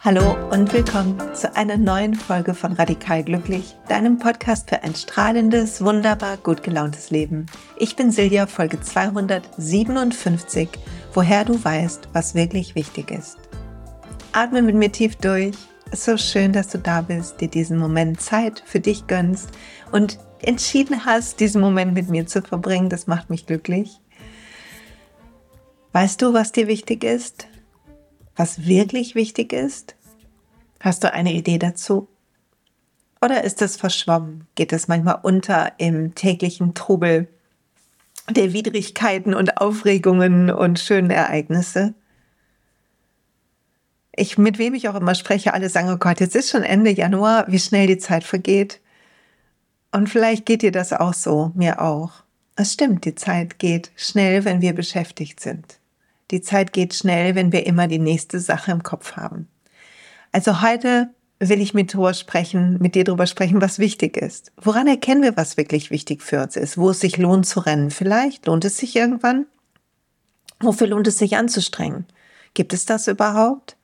Hallo und willkommen zu einer neuen Folge von Radikal Glücklich, deinem Podcast für ein strahlendes, wunderbar gut gelauntes Leben. Ich bin Silja, Folge 257, woher du weißt, was wirklich wichtig ist. Atme mit mir tief durch. So schön, dass du da bist, dir diesen Moment Zeit für dich gönnst und entschieden hast, diesen Moment mit mir zu verbringen. Das macht mich glücklich. Weißt du, was dir wichtig ist? was wirklich wichtig ist? Hast du eine Idee dazu? Oder ist es verschwommen? Geht es manchmal unter im täglichen Trubel der Widrigkeiten und Aufregungen und schönen Ereignisse? Ich, mit wem ich auch immer spreche, alle sagen, oh Gott, jetzt ist schon Ende Januar, wie schnell die Zeit vergeht. Und vielleicht geht dir das auch so, mir auch. Es stimmt, die Zeit geht schnell, wenn wir beschäftigt sind. Die Zeit geht schnell, wenn wir immer die nächste Sache im Kopf haben. Also heute will ich mit dir sprechen, mit dir darüber sprechen, was wichtig ist. Woran erkennen wir, was wirklich wichtig für uns ist? Wo es sich lohnt zu rennen? Vielleicht lohnt es sich irgendwann? Wofür lohnt es sich anzustrengen? Gibt es das überhaupt?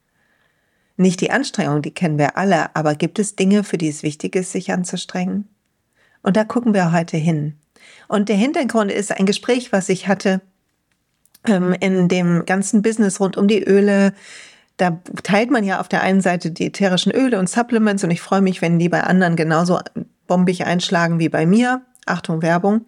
Nicht die Anstrengung, die kennen wir alle, aber gibt es Dinge, für die es wichtig ist, sich anzustrengen? Und da gucken wir heute hin. Und der Hintergrund ist ein Gespräch, was ich hatte ähm, in dem ganzen Business rund um die Öle. Da teilt man ja auf der einen Seite die ätherischen Öle und Supplements und ich freue mich, wenn die bei anderen genauso bombig einschlagen wie bei mir. Achtung, Werbung.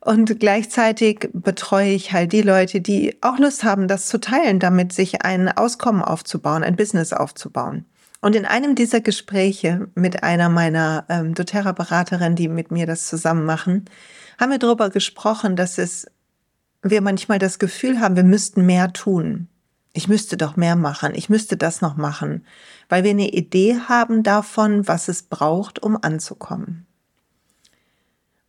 Und gleichzeitig betreue ich halt die Leute, die auch Lust haben, das zu teilen, damit sich ein Auskommen aufzubauen, ein Business aufzubauen. Und in einem dieser Gespräche mit einer meiner ähm, doTERRA-Beraterinnen, die mit mir das zusammen machen, haben wir darüber gesprochen, dass es wir manchmal das Gefühl haben, wir müssten mehr tun. Ich müsste doch mehr machen, ich müsste das noch machen, weil wir eine Idee haben davon, was es braucht, um anzukommen.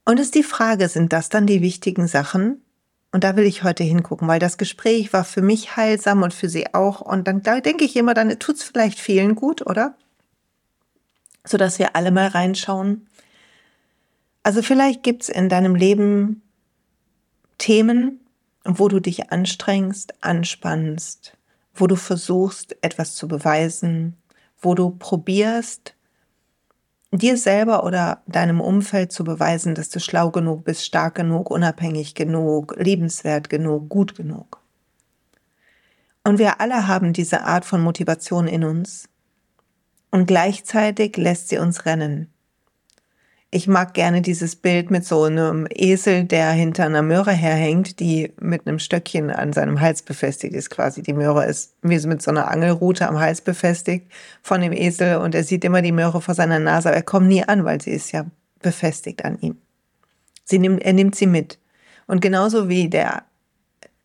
Und ist die Frage, sind das dann die wichtigen Sachen? Und da will ich heute hingucken, weil das Gespräch war für mich heilsam und für sie auch. Und dann da denke ich immer, dann tut es vielleicht vielen gut, oder? Sodass wir alle mal reinschauen. Also vielleicht gibt es in deinem Leben Themen, wo du dich anstrengst, anspannst, wo du versuchst, etwas zu beweisen, wo du probierst, dir selber oder deinem Umfeld zu beweisen, dass du schlau genug bist, stark genug, unabhängig genug, liebenswert genug, gut genug. Und wir alle haben diese Art von Motivation in uns. Und gleichzeitig lässt sie uns rennen. Ich mag gerne dieses Bild mit so einem Esel, der hinter einer Möhre herhängt, die mit einem Stöckchen an seinem Hals befestigt ist. Quasi die Möhre ist wie mit so einer Angelrute am Hals befestigt von dem Esel und er sieht immer die Möhre vor seiner Nase, aber er kommt nie an, weil sie ist ja befestigt an ihm. Sie nimmt, er nimmt sie mit. Und genauso wie der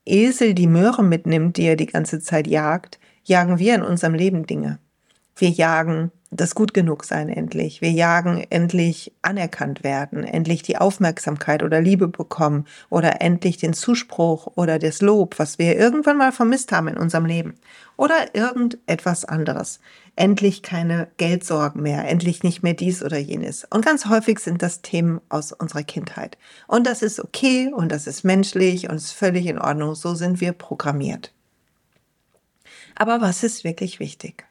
Esel die Möhre mitnimmt, die er die ganze Zeit jagt, jagen wir in unserem Leben Dinge. Wir jagen das gut genug sein endlich. Wir jagen endlich anerkannt werden, endlich die Aufmerksamkeit oder Liebe bekommen oder endlich den Zuspruch oder das Lob, was wir irgendwann mal vermisst haben in unserem Leben. Oder irgendetwas anderes. Endlich keine Geldsorgen mehr, endlich nicht mehr dies oder jenes. Und ganz häufig sind das Themen aus unserer Kindheit. Und das ist okay und das ist menschlich und ist völlig in Ordnung. So sind wir programmiert. Aber was ist wirklich wichtig?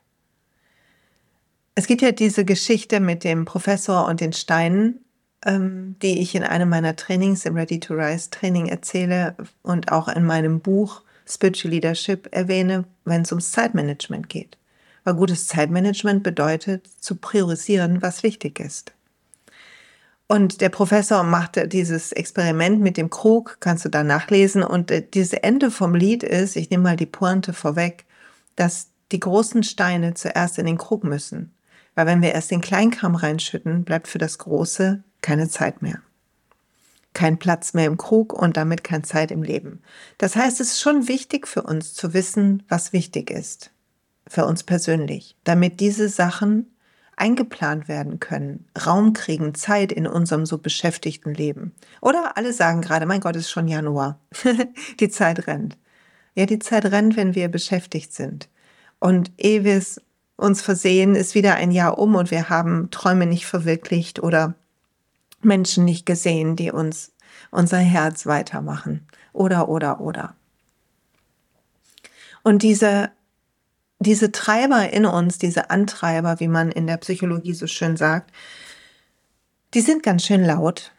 Es gibt ja diese Geschichte mit dem Professor und den Steinen, ähm, die ich in einem meiner Trainings, im Ready to Rise Training erzähle und auch in meinem Buch Spiritual Leadership erwähne, wenn es ums Zeitmanagement geht. Weil gutes Zeitmanagement bedeutet, zu priorisieren, was wichtig ist. Und der Professor machte dieses Experiment mit dem Krug, kannst du da nachlesen. Und äh, dieses Ende vom Lied ist, ich nehme mal die Pointe vorweg, dass die großen Steine zuerst in den Krug müssen. Weil wenn wir erst den Kleinkram reinschütten, bleibt für das Große keine Zeit mehr. Kein Platz mehr im Krug und damit keine Zeit im Leben. Das heißt, es ist schon wichtig für uns zu wissen, was wichtig ist. Für uns persönlich. Damit diese Sachen eingeplant werden können, Raum kriegen, Zeit in unserem so beschäftigten Leben. Oder alle sagen gerade, mein Gott, es ist schon Januar. die Zeit rennt. Ja, die Zeit rennt, wenn wir beschäftigt sind. Und ehe wir es uns versehen, ist wieder ein Jahr um und wir haben Träume nicht verwirklicht oder Menschen nicht gesehen, die uns unser Herz weitermachen. Oder, oder, oder. Und diese, diese Treiber in uns, diese Antreiber, wie man in der Psychologie so schön sagt, die sind ganz schön laut.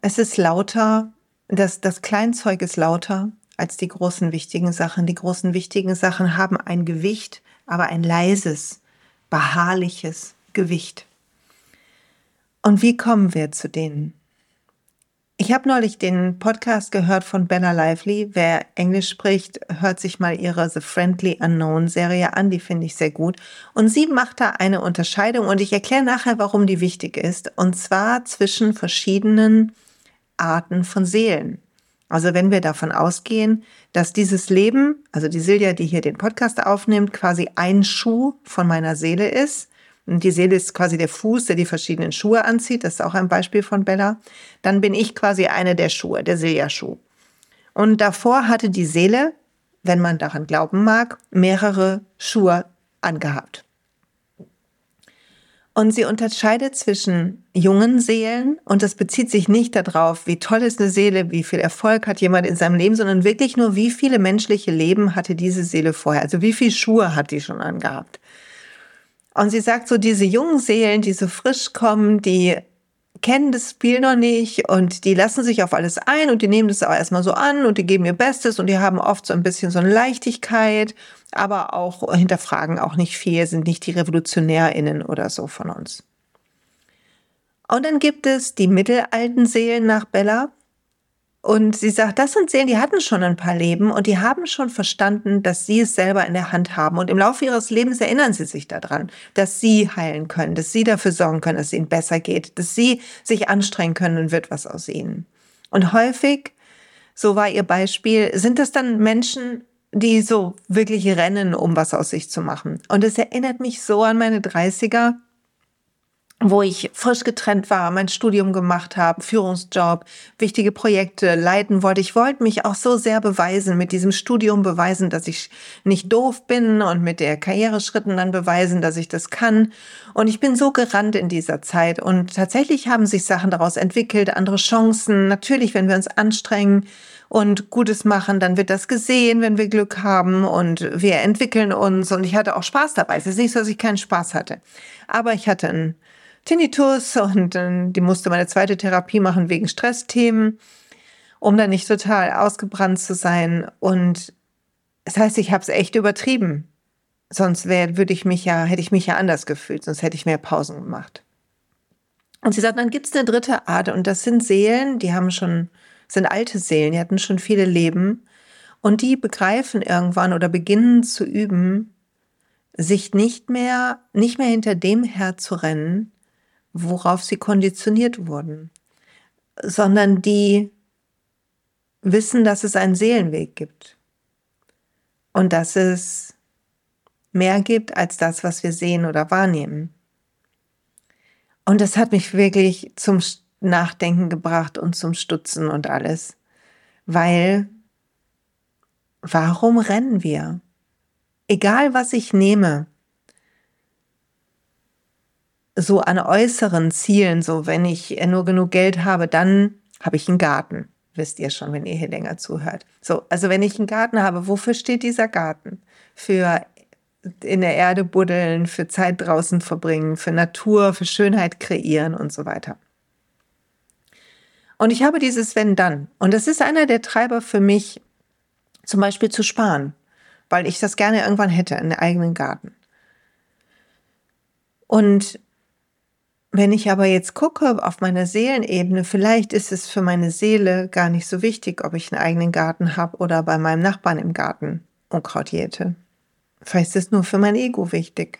Es ist lauter, das, das Kleinzeug ist lauter als die großen wichtigen Sachen. Die großen wichtigen Sachen haben ein Gewicht, aber ein leises, beharrliches Gewicht. Und wie kommen wir zu denen? Ich habe neulich den Podcast gehört von Bella Lively. Wer Englisch spricht, hört sich mal ihre The Friendly Unknown Serie an. Die finde ich sehr gut. Und sie macht da eine Unterscheidung und ich erkläre nachher, warum die wichtig ist. Und zwar zwischen verschiedenen Arten von Seelen. Also wenn wir davon ausgehen, dass dieses Leben, also die Silja, die hier den Podcast aufnimmt, quasi ein Schuh von meiner Seele ist, und die Seele ist quasi der Fuß, der die verschiedenen Schuhe anzieht. Das ist auch ein Beispiel von Bella. Dann bin ich quasi eine der Schuhe, der Silja-Schuh. Und davor hatte die Seele, wenn man daran glauben mag, mehrere Schuhe angehabt. Und sie unterscheidet zwischen jungen Seelen, und das bezieht sich nicht darauf, wie toll ist eine Seele, wie viel Erfolg hat jemand in seinem Leben, sondern wirklich nur, wie viele menschliche Leben hatte diese Seele vorher, also wie viele Schuhe hat die schon angehabt. Und sie sagt so, diese jungen Seelen, die so frisch kommen, die kennen das Spiel noch nicht und die lassen sich auf alles ein und die nehmen das auch erstmal so an und die geben ihr Bestes und die haben oft so ein bisschen so eine Leichtigkeit, aber auch hinterfragen auch nicht viel, sind nicht die RevolutionärInnen oder so von uns. Und dann gibt es die mittelalten Seelen nach Bella, und sie sagt, das sind Seelen, die hatten schon ein paar Leben und die haben schon verstanden, dass sie es selber in der Hand haben. Und im Laufe ihres Lebens erinnern sie sich daran, dass sie heilen können, dass sie dafür sorgen können, dass es ihnen besser geht, dass sie sich anstrengen können und wird was aus ihnen. Und häufig, so war ihr Beispiel, sind es dann Menschen, die so wirklich rennen, um was aus sich zu machen. Und es erinnert mich so an meine 30er, wo ich frisch getrennt war, mein Studium gemacht habe, Führungsjob, wichtige Projekte leiten wollte. Ich wollte mich auch so sehr beweisen, mit diesem Studium beweisen, dass ich nicht doof bin und mit der Karriereschritten dann beweisen, dass ich das kann. Und ich bin so gerannt in dieser Zeit und tatsächlich haben sich Sachen daraus entwickelt, andere Chancen. Natürlich, wenn wir uns anstrengen, und Gutes machen, dann wird das gesehen, wenn wir Glück haben und wir entwickeln uns und ich hatte auch Spaß dabei. Es ist nicht so, dass ich keinen Spaß hatte, aber ich hatte einen Tinnitus und äh, die musste meine zweite Therapie machen wegen Stressthemen, um dann nicht total ausgebrannt zu sein. Und das heißt, ich habe es echt übertrieben. Sonst wär, würde ich mich ja, hätte ich mich ja anders gefühlt, sonst hätte ich mehr Pausen gemacht. Und sie sagt, dann gibt es eine dritte Art und das sind Seelen, die haben schon, sind alte Seelen, die hatten schon viele Leben und die begreifen irgendwann oder beginnen zu üben, sich nicht mehr, nicht mehr hinter dem herzurennen, worauf sie konditioniert wurden, sondern die wissen, dass es einen Seelenweg gibt und dass es mehr gibt als das, was wir sehen oder wahrnehmen. Und das hat mich wirklich zum Nachdenken gebracht und zum Stutzen und alles, weil warum rennen wir? Egal was ich nehme, so an äußeren Zielen, so wenn ich nur genug Geld habe, dann habe ich einen Garten. Wisst ihr schon, wenn ihr hier länger zuhört. So, also wenn ich einen Garten habe, wofür steht dieser Garten? Für in der Erde buddeln, für Zeit draußen verbringen, für Natur, für Schönheit kreieren und so weiter. Und ich habe dieses Wenn dann. Und das ist einer der Treiber für mich, zum Beispiel zu sparen, weil ich das gerne irgendwann hätte, einen eigenen Garten. Und wenn ich aber jetzt gucke auf meiner Seelenebene, vielleicht ist es für meine Seele gar nicht so wichtig, ob ich einen eigenen Garten habe oder bei meinem Nachbarn im Garten Unkraut jäte. Vielleicht ist es nur für mein Ego wichtig.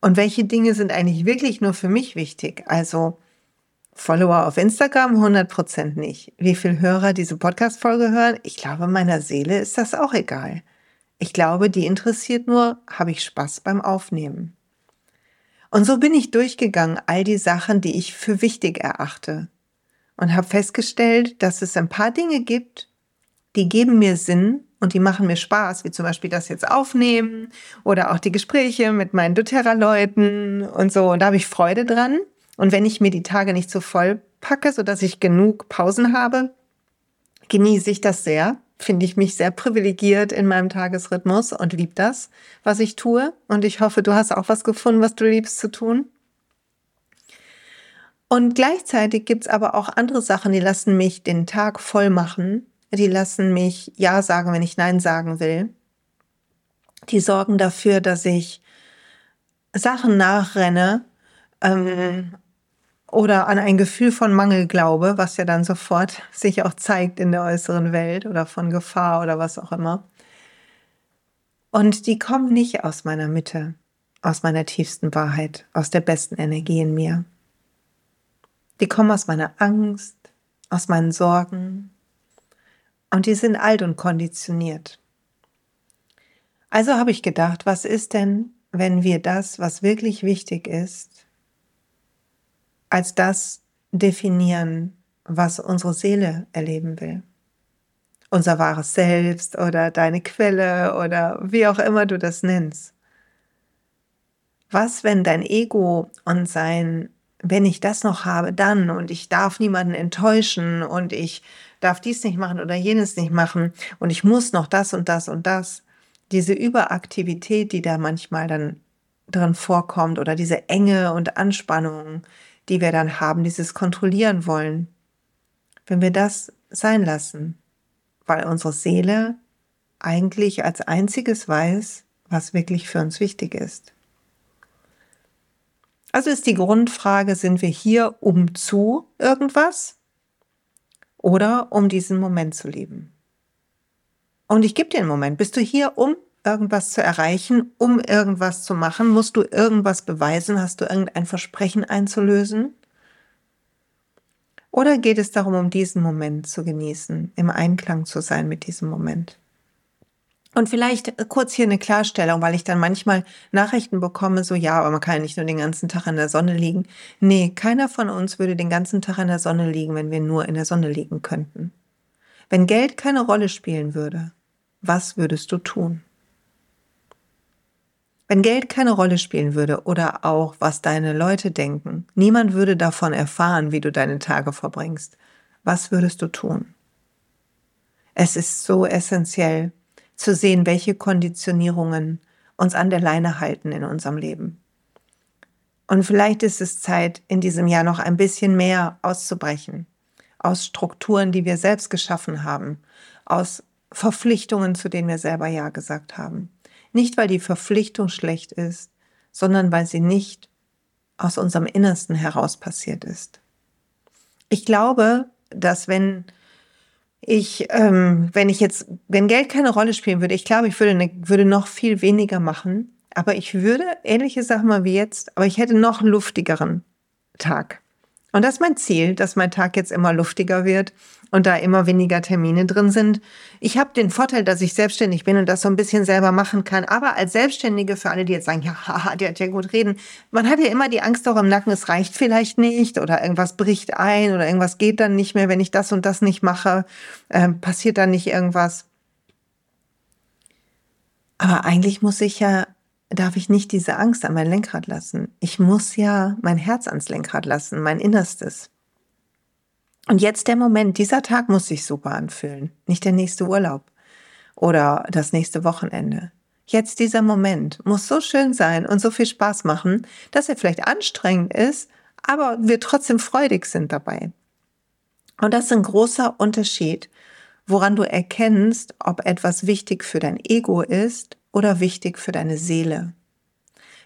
Und welche Dinge sind eigentlich wirklich nur für mich wichtig? Also Follower auf Instagram 100% nicht. Wie viele Hörer diese Podcast-Folge hören? Ich glaube, meiner Seele ist das auch egal. Ich glaube, die interessiert nur, habe ich Spaß beim Aufnehmen. Und so bin ich durchgegangen, all die Sachen, die ich für wichtig erachte. Und habe festgestellt, dass es ein paar Dinge gibt, die geben mir Sinn und die machen mir Spaß, wie zum Beispiel das jetzt aufnehmen oder auch die Gespräche mit meinen doTERRA-Leuten und so. Und da habe ich Freude dran. Und wenn ich mir die Tage nicht so voll packe, sodass ich genug Pausen habe, genieße ich das sehr. Finde ich mich sehr privilegiert in meinem Tagesrhythmus und liebe das, was ich tue. Und ich hoffe, du hast auch was gefunden, was du liebst zu tun. Und gleichzeitig gibt's aber auch andere Sachen, die lassen mich den Tag voll machen. Die lassen mich Ja sagen, wenn ich Nein sagen will. Die sorgen dafür, dass ich Sachen nachrenne ähm, oder an ein Gefühl von Mangel glaube, was ja dann sofort sich auch zeigt in der äußeren Welt oder von Gefahr oder was auch immer. Und die kommen nicht aus meiner Mitte, aus meiner tiefsten Wahrheit, aus der besten Energie in mir. Die kommen aus meiner Angst, aus meinen Sorgen und die sind alt und konditioniert. Also habe ich gedacht, was ist denn, wenn wir das, was wirklich wichtig ist, als das definieren, was unsere Seele erleben will? Unser wahres Selbst oder deine Quelle oder wie auch immer du das nennst. Was, wenn dein Ego und sein wenn ich das noch habe, dann und ich darf niemanden enttäuschen und ich darf dies nicht machen oder jenes nicht machen und ich muss noch das und das und das. Diese Überaktivität, die da manchmal dann drin vorkommt oder diese Enge und Anspannung, die wir dann haben, dieses Kontrollieren wollen, wenn wir das sein lassen, weil unsere Seele eigentlich als einziges weiß, was wirklich für uns wichtig ist. Also ist die Grundfrage, sind wir hier um zu irgendwas oder um diesen Moment zu leben? Und ich gebe dir einen Moment. Bist du hier, um irgendwas zu erreichen, um irgendwas zu machen? Musst du irgendwas beweisen? Hast du irgendein Versprechen einzulösen? Oder geht es darum, um diesen Moment zu genießen, im Einklang zu sein mit diesem Moment? Und vielleicht äh, kurz hier eine Klarstellung, weil ich dann manchmal Nachrichten bekomme, so ja, aber man kann ja nicht nur den ganzen Tag in der Sonne liegen. Nee, keiner von uns würde den ganzen Tag in der Sonne liegen, wenn wir nur in der Sonne liegen könnten. Wenn Geld keine Rolle spielen würde, was würdest du tun? Wenn Geld keine Rolle spielen würde oder auch was deine Leute denken, niemand würde davon erfahren, wie du deine Tage verbringst, was würdest du tun? Es ist so essentiell, zu sehen, welche Konditionierungen uns an der Leine halten in unserem Leben. Und vielleicht ist es Zeit, in diesem Jahr noch ein bisschen mehr auszubrechen. Aus Strukturen, die wir selbst geschaffen haben. Aus Verpflichtungen, zu denen wir selber Ja gesagt haben. Nicht, weil die Verpflichtung schlecht ist, sondern weil sie nicht aus unserem Innersten heraus passiert ist. Ich glaube, dass wenn ich, ähm, wenn ich jetzt, wenn Geld keine Rolle spielen würde, ich glaube, ich würde, ne, würde noch viel weniger machen. Aber ich würde ähnliche Sachen mal wie jetzt, aber ich hätte noch luftigeren Tag. Und das ist mein Ziel, dass mein Tag jetzt immer luftiger wird und da immer weniger Termine drin sind. Ich habe den Vorteil, dass ich selbstständig bin und das so ein bisschen selber machen kann. Aber als Selbstständige, für alle, die jetzt sagen, ja, haha, der hat ja gut reden, man hat ja immer die Angst auch im Nacken, es reicht vielleicht nicht oder irgendwas bricht ein oder irgendwas geht dann nicht mehr, wenn ich das und das nicht mache, äh, passiert dann nicht irgendwas. Aber eigentlich muss ich ja darf ich nicht diese Angst an mein Lenkrad lassen. Ich muss ja mein Herz ans Lenkrad lassen, mein Innerstes. Und jetzt der Moment, dieser Tag muss sich super anfühlen, nicht der nächste Urlaub oder das nächste Wochenende. Jetzt dieser Moment muss so schön sein und so viel Spaß machen, dass er vielleicht anstrengend ist, aber wir trotzdem freudig sind dabei. Und das ist ein großer Unterschied, woran du erkennst, ob etwas wichtig für dein Ego ist oder wichtig für deine Seele.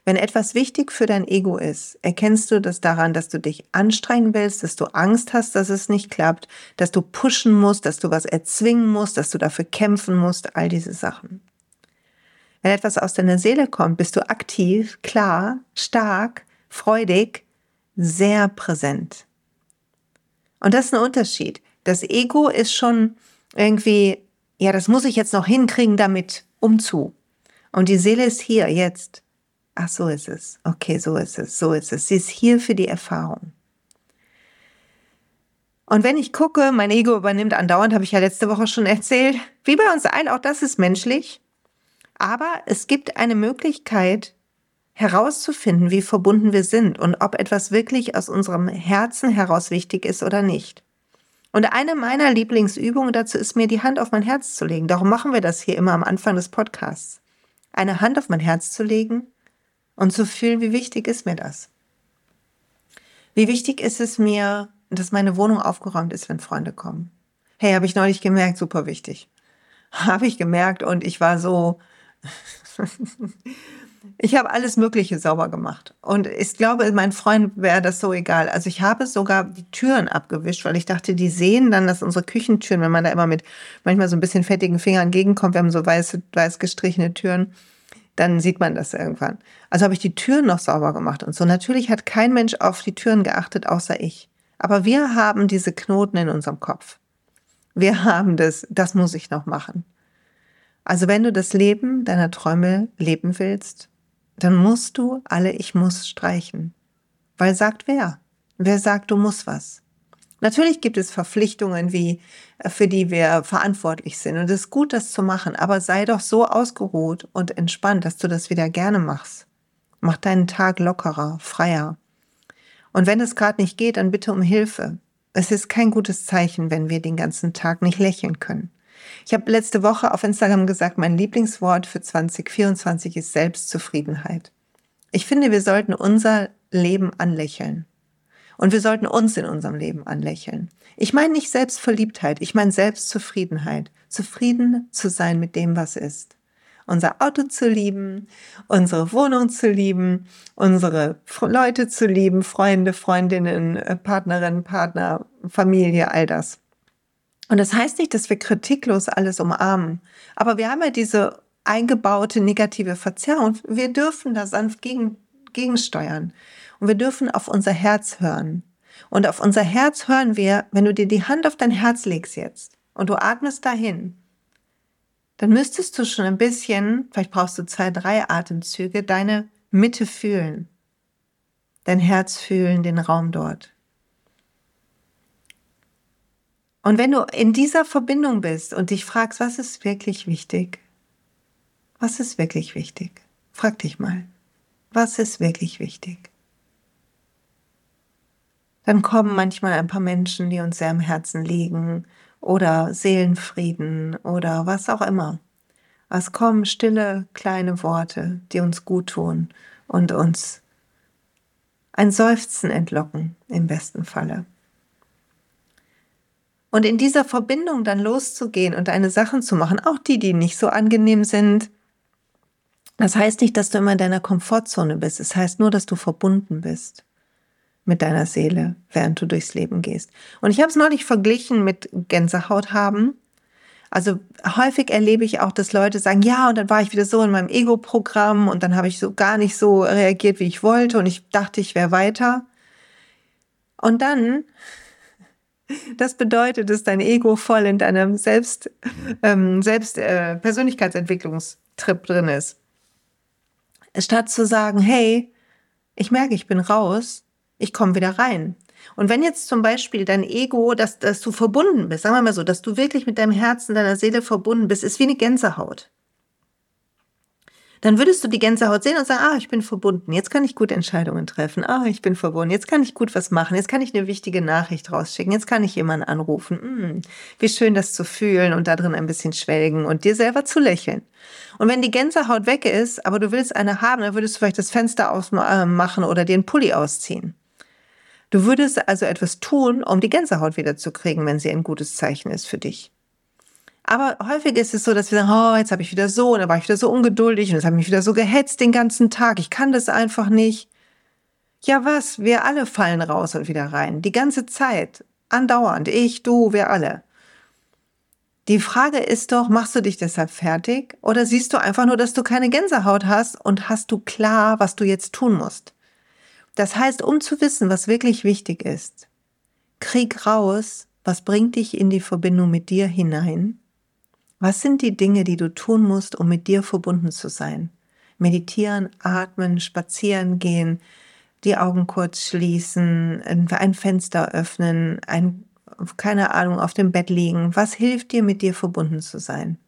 Wenn etwas wichtig für dein Ego ist, erkennst du das daran, dass du dich anstrengen willst, dass du Angst hast, dass es nicht klappt, dass du pushen musst, dass du was erzwingen musst, dass du dafür kämpfen musst, all diese Sachen. Wenn etwas aus deiner Seele kommt, bist du aktiv, klar, stark, freudig, sehr präsent. Und das ist ein Unterschied. Das Ego ist schon irgendwie, ja, das muss ich jetzt noch hinkriegen, damit umzu. Und die Seele ist hier, jetzt. Ach, so ist es. Okay, so ist es, so ist es. Sie ist hier für die Erfahrung. Und wenn ich gucke, mein Ego übernimmt andauernd, habe ich ja letzte Woche schon erzählt, wie bei uns allen, auch das ist menschlich. Aber es gibt eine Möglichkeit herauszufinden, wie verbunden wir sind und ob etwas wirklich aus unserem Herzen heraus wichtig ist oder nicht. Und eine meiner Lieblingsübungen dazu ist mir die Hand auf mein Herz zu legen. Darum machen wir das hier immer am Anfang des Podcasts. Eine Hand auf mein Herz zu legen und zu fühlen, wie wichtig ist mir das. Wie wichtig ist es mir, dass meine Wohnung aufgeräumt ist, wenn Freunde kommen. Hey, habe ich neulich gemerkt, super wichtig. Habe ich gemerkt und ich war so, ich habe alles Mögliche sauber gemacht. Und ich glaube, mein Freund wäre das so egal. Also ich habe sogar die Türen abgewischt, weil ich dachte, die sehen dann, dass unsere Küchentüren, wenn man da immer mit manchmal so ein bisschen fettigen Fingern entgegenkommt, wir haben so weiß, weiß gestrichene Türen, dann sieht man das irgendwann. Also habe ich die Türen noch sauber gemacht und so. Natürlich hat kein Mensch auf die Türen geachtet, außer ich. Aber wir haben diese Knoten in unserem Kopf. Wir haben das, das muss ich noch machen. Also wenn du das Leben deiner Träume leben willst, dann musst du alle Ich muss streichen. Weil sagt wer? Wer sagt, du musst was? Natürlich gibt es Verpflichtungen, wie, äh, für die wir verantwortlich sind. Und es ist gut, das zu machen. Aber sei doch so ausgeruht und entspannt, dass du das wieder gerne machst. Mach deinen Tag lockerer, freier. Und wenn es gerade nicht geht, dann bitte um Hilfe. Es ist kein gutes Zeichen, wenn wir den ganzen Tag nicht lächeln können. Ich habe letzte Woche auf Instagram gesagt, mein Lieblingswort für 2024 ist Selbstzufriedenheit. Ich finde, wir sollten unser Leben anlächeln. Und wir sollten uns in unserem Leben anlächeln. Ich meine nicht Selbstverliebtheit, ich meine Selbstzufriedenheit. Zufrieden zu sein mit dem, was ist. Unser Auto zu lieben, unsere Wohnung zu lieben, unsere Leute zu lieben, Freunde, Freundinnen, äh, Partnerinnen, Partner, Familie, all das. Und das heißt nicht, dass wir kritiklos alles umarmen. Aber wir haben ja diese eingebaute negative Verzerrung. Wir dürfen da sanft gegen, gegensteuern. Und wir dürfen auf unser Herz hören. Und auf unser Herz hören wir, wenn du dir die Hand auf dein Herz legst jetzt und du atmest dahin, dann müsstest du schon ein bisschen, vielleicht brauchst du zwei, drei Atemzüge, deine Mitte fühlen. Dein Herz fühlen, den Raum dort. Und wenn du in dieser Verbindung bist und dich fragst, was ist wirklich wichtig? Was ist wirklich wichtig? Frag dich mal, was ist wirklich wichtig? Dann kommen manchmal ein paar Menschen, die uns sehr am Herzen liegen oder Seelenfrieden oder was auch immer. Es kommen stille kleine Worte, die uns gut tun und uns ein Seufzen entlocken im besten Falle. Und in dieser Verbindung dann loszugehen und deine Sachen zu machen, auch die, die nicht so angenehm sind, das heißt nicht, dass du immer in deiner Komfortzone bist. Es das heißt nur, dass du verbunden bist mit deiner Seele, während du durchs Leben gehst. Und ich habe es neulich verglichen mit Gänsehaut haben. Also häufig erlebe ich auch, dass Leute sagen, ja, und dann war ich wieder so in meinem Ego-Programm und dann habe ich so gar nicht so reagiert, wie ich wollte und ich dachte, ich wäre weiter. Und dann, das bedeutet, dass dein Ego voll in deinem Selbst, ähm, Selbst äh, Persönlichkeitsentwicklungstrip drin ist. Statt zu sagen, hey, ich merke, ich bin raus, ich komme wieder rein. Und wenn jetzt zum Beispiel dein Ego, dass, dass du verbunden bist, sagen wir mal so, dass du wirklich mit deinem Herzen, deiner Seele verbunden bist, ist wie eine Gänsehaut. Dann würdest du die Gänsehaut sehen und sagen, ah, ich bin verbunden, jetzt kann ich gut Entscheidungen treffen, ah, ich bin verbunden, jetzt kann ich gut was machen, jetzt kann ich eine wichtige Nachricht rausschicken, jetzt kann ich jemanden anrufen. Hm, wie schön das zu fühlen und da drin ein bisschen schwelgen und dir selber zu lächeln. Und wenn die Gänsehaut weg ist, aber du willst eine haben, dann würdest du vielleicht das Fenster ausmachen oder den Pulli ausziehen. Du würdest also etwas tun, um die Gänsehaut wiederzukriegen, wenn sie ein gutes Zeichen ist für dich. Aber häufig ist es so, dass wir sagen, oh, jetzt habe ich wieder so, und dann war ich wieder so ungeduldig und jetzt habe ich mich wieder so gehetzt den ganzen Tag. Ich kann das einfach nicht. Ja, was? Wir alle fallen raus und wieder rein. Die ganze Zeit. Andauernd. Ich, du, wir alle. Die Frage ist doch, machst du dich deshalb fertig oder siehst du einfach nur, dass du keine Gänsehaut hast und hast du klar, was du jetzt tun musst? Das heißt, um zu wissen, was wirklich wichtig ist, krieg raus, was bringt dich in die Verbindung mit dir hinein? Was sind die Dinge, die du tun musst, um mit dir verbunden zu sein? Meditieren, atmen, spazieren gehen, die Augen kurz schließen, ein Fenster öffnen, ein, keine Ahnung, auf dem Bett liegen. Was hilft dir, mit dir verbunden zu sein?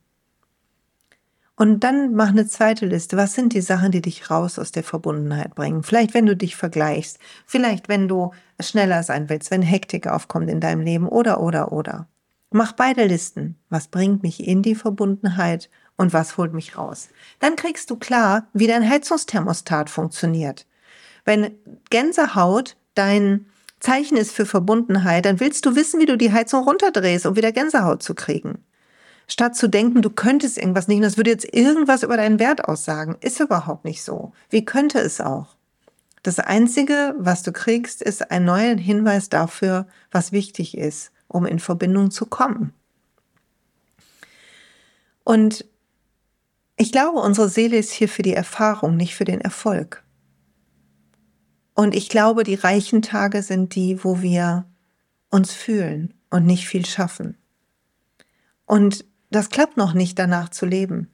Und dann mach eine zweite Liste. Was sind die Sachen, die dich raus aus der Verbundenheit bringen? Vielleicht, wenn du dich vergleichst. Vielleicht, wenn du schneller sein willst, wenn Hektik aufkommt in deinem Leben oder, oder, oder. Mach beide Listen. Was bringt mich in die Verbundenheit und was holt mich raus? Dann kriegst du klar, wie dein Heizungsthermostat funktioniert. Wenn Gänsehaut dein Zeichen ist für Verbundenheit, dann willst du wissen, wie du die Heizung runterdrehst, um wieder Gänsehaut zu kriegen. Statt zu denken, du könntest irgendwas nicht, das würde jetzt irgendwas über deinen Wert aussagen, ist überhaupt nicht so. Wie könnte es auch? Das Einzige, was du kriegst, ist ein neuer Hinweis dafür, was wichtig ist, um in Verbindung zu kommen. Und ich glaube, unsere Seele ist hier für die Erfahrung, nicht für den Erfolg. Und ich glaube, die reichen Tage sind die, wo wir uns fühlen und nicht viel schaffen. Und das klappt noch nicht, danach zu leben.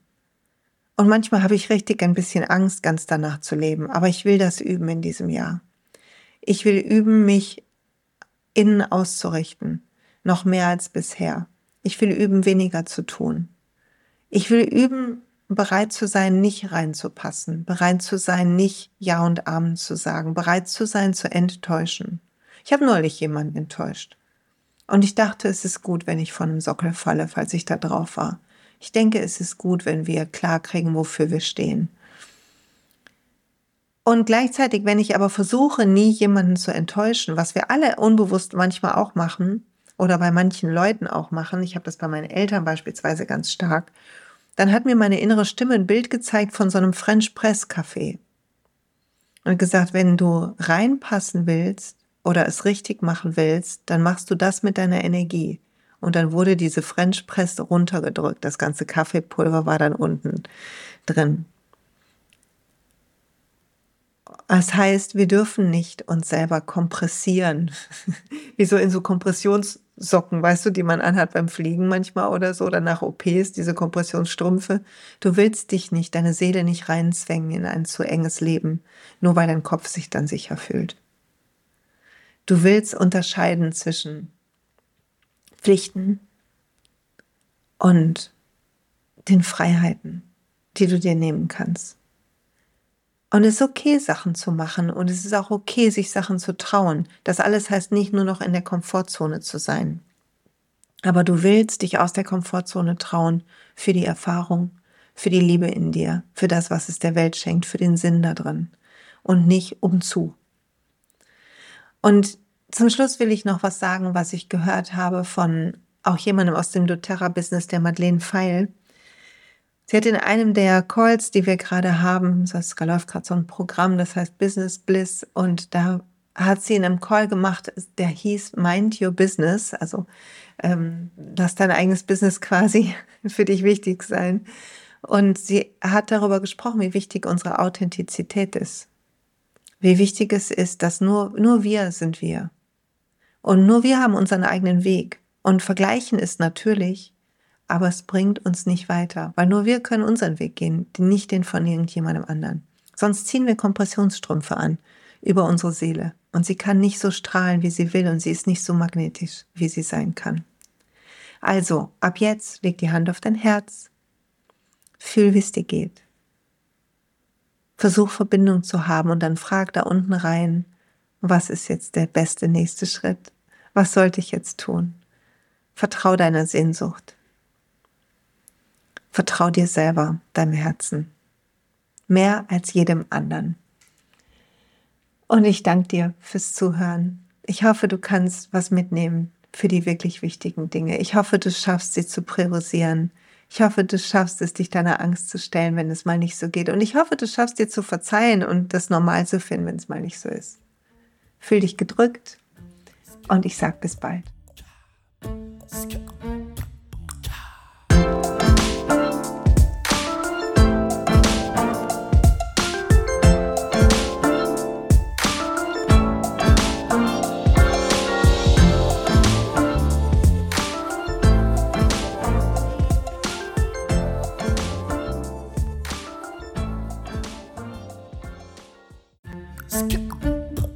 Und manchmal habe ich richtig ein bisschen Angst, ganz danach zu leben. Aber ich will das üben in diesem Jahr. Ich will üben, mich innen auszurichten. Noch mehr als bisher. Ich will üben, weniger zu tun. Ich will üben, bereit zu sein, nicht reinzupassen. Bereit zu sein, nicht Ja und Amen zu sagen. Bereit zu sein, zu enttäuschen. Ich habe neulich jemanden enttäuscht. Und ich dachte, es ist gut, wenn ich von einem Sockel falle, falls ich da drauf war. Ich denke, es ist gut, wenn wir klar kriegen, wofür wir stehen. Und gleichzeitig, wenn ich aber versuche, nie jemanden zu enttäuschen, was wir alle unbewusst manchmal auch machen oder bei manchen Leuten auch machen, ich habe das bei meinen Eltern beispielsweise ganz stark, dann hat mir meine innere Stimme ein Bild gezeigt von so einem French Press Café und gesagt, wenn du reinpassen willst, oder es richtig machen willst, dann machst du das mit deiner Energie. Und dann wurde diese French Press runtergedrückt. Das ganze Kaffeepulver war dann unten drin. Das heißt, wir dürfen nicht uns selber kompressieren. Wie so in so Kompressionssocken, weißt du, die man anhat beim Fliegen manchmal oder so, oder nach OPs, diese Kompressionsstrümpfe. Du willst dich nicht, deine Seele nicht reinzwängen in ein zu enges Leben, nur weil dein Kopf sich dann sicher fühlt. Du willst unterscheiden zwischen Pflichten und den Freiheiten, die du dir nehmen kannst. Und es ist okay, Sachen zu machen und es ist auch okay, sich Sachen zu trauen. Das alles heißt nicht nur noch in der Komfortzone zu sein. Aber du willst dich aus der Komfortzone trauen für die Erfahrung, für die Liebe in dir, für das, was es der Welt schenkt, für den Sinn da drin und nicht umzu. Und zum Schluss will ich noch was sagen, was ich gehört habe von auch jemandem aus dem doTERRA-Business, der Madeleine Feil. Sie hat in einem der Calls, die wir gerade haben, das läuft gerade so ein Programm, das heißt Business Bliss, und da hat sie in einem Call gemacht, der hieß Mind Your Business, also ähm, lass dein eigenes Business quasi für dich wichtig sein. Und sie hat darüber gesprochen, wie wichtig unsere Authentizität ist wie wichtig es ist, dass nur, nur wir sind wir. Und nur wir haben unseren eigenen Weg. Und vergleichen ist natürlich, aber es bringt uns nicht weiter, weil nur wir können unseren Weg gehen, nicht den von irgendjemandem anderen. Sonst ziehen wir Kompressionsstrümpfe an über unsere Seele und sie kann nicht so strahlen, wie sie will und sie ist nicht so magnetisch, wie sie sein kann. Also, ab jetzt leg die Hand auf dein Herz, fühl, wie es dir geht. Versuch Verbindung zu haben und dann frag da unten rein, was ist jetzt der beste nächste Schritt? Was sollte ich jetzt tun? Vertrau deiner Sehnsucht. Vertrau dir selber, deinem Herzen. Mehr als jedem anderen. Und ich danke dir fürs Zuhören. Ich hoffe, du kannst was mitnehmen für die wirklich wichtigen Dinge. Ich hoffe, du schaffst sie zu priorisieren ich hoffe, du schaffst es, dich deiner Angst zu stellen, wenn es mal nicht so geht. Und ich hoffe, du schaffst dir zu verzeihen und das normal zu finden, wenn es mal nicht so ist. Fühl dich gedrückt und ich sag bis bald.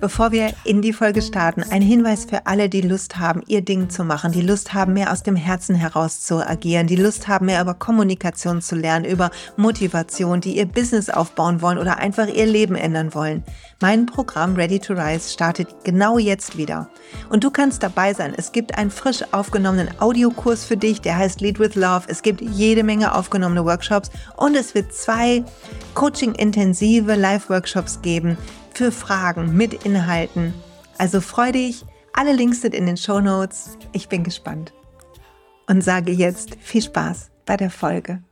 Bevor wir in die Folge starten, ein Hinweis für alle, die Lust haben, ihr Ding zu machen, die Lust haben, mehr aus dem Herzen heraus zu agieren, die Lust haben, mehr über Kommunikation zu lernen, über Motivation, die ihr Business aufbauen wollen oder einfach ihr Leben ändern wollen. Mein Programm Ready to Rise startet genau jetzt wieder. Und du kannst dabei sein. Es gibt einen frisch aufgenommenen Audiokurs für dich, der heißt Lead with Love. Es gibt jede Menge aufgenommene Workshops und es wird zwei Coaching-intensive Live-Workshops geben für Fragen mit Inhalten. Also freu dich, alle Links sind in den Show Notes. Ich bin gespannt. Und sage jetzt viel Spaß bei der Folge.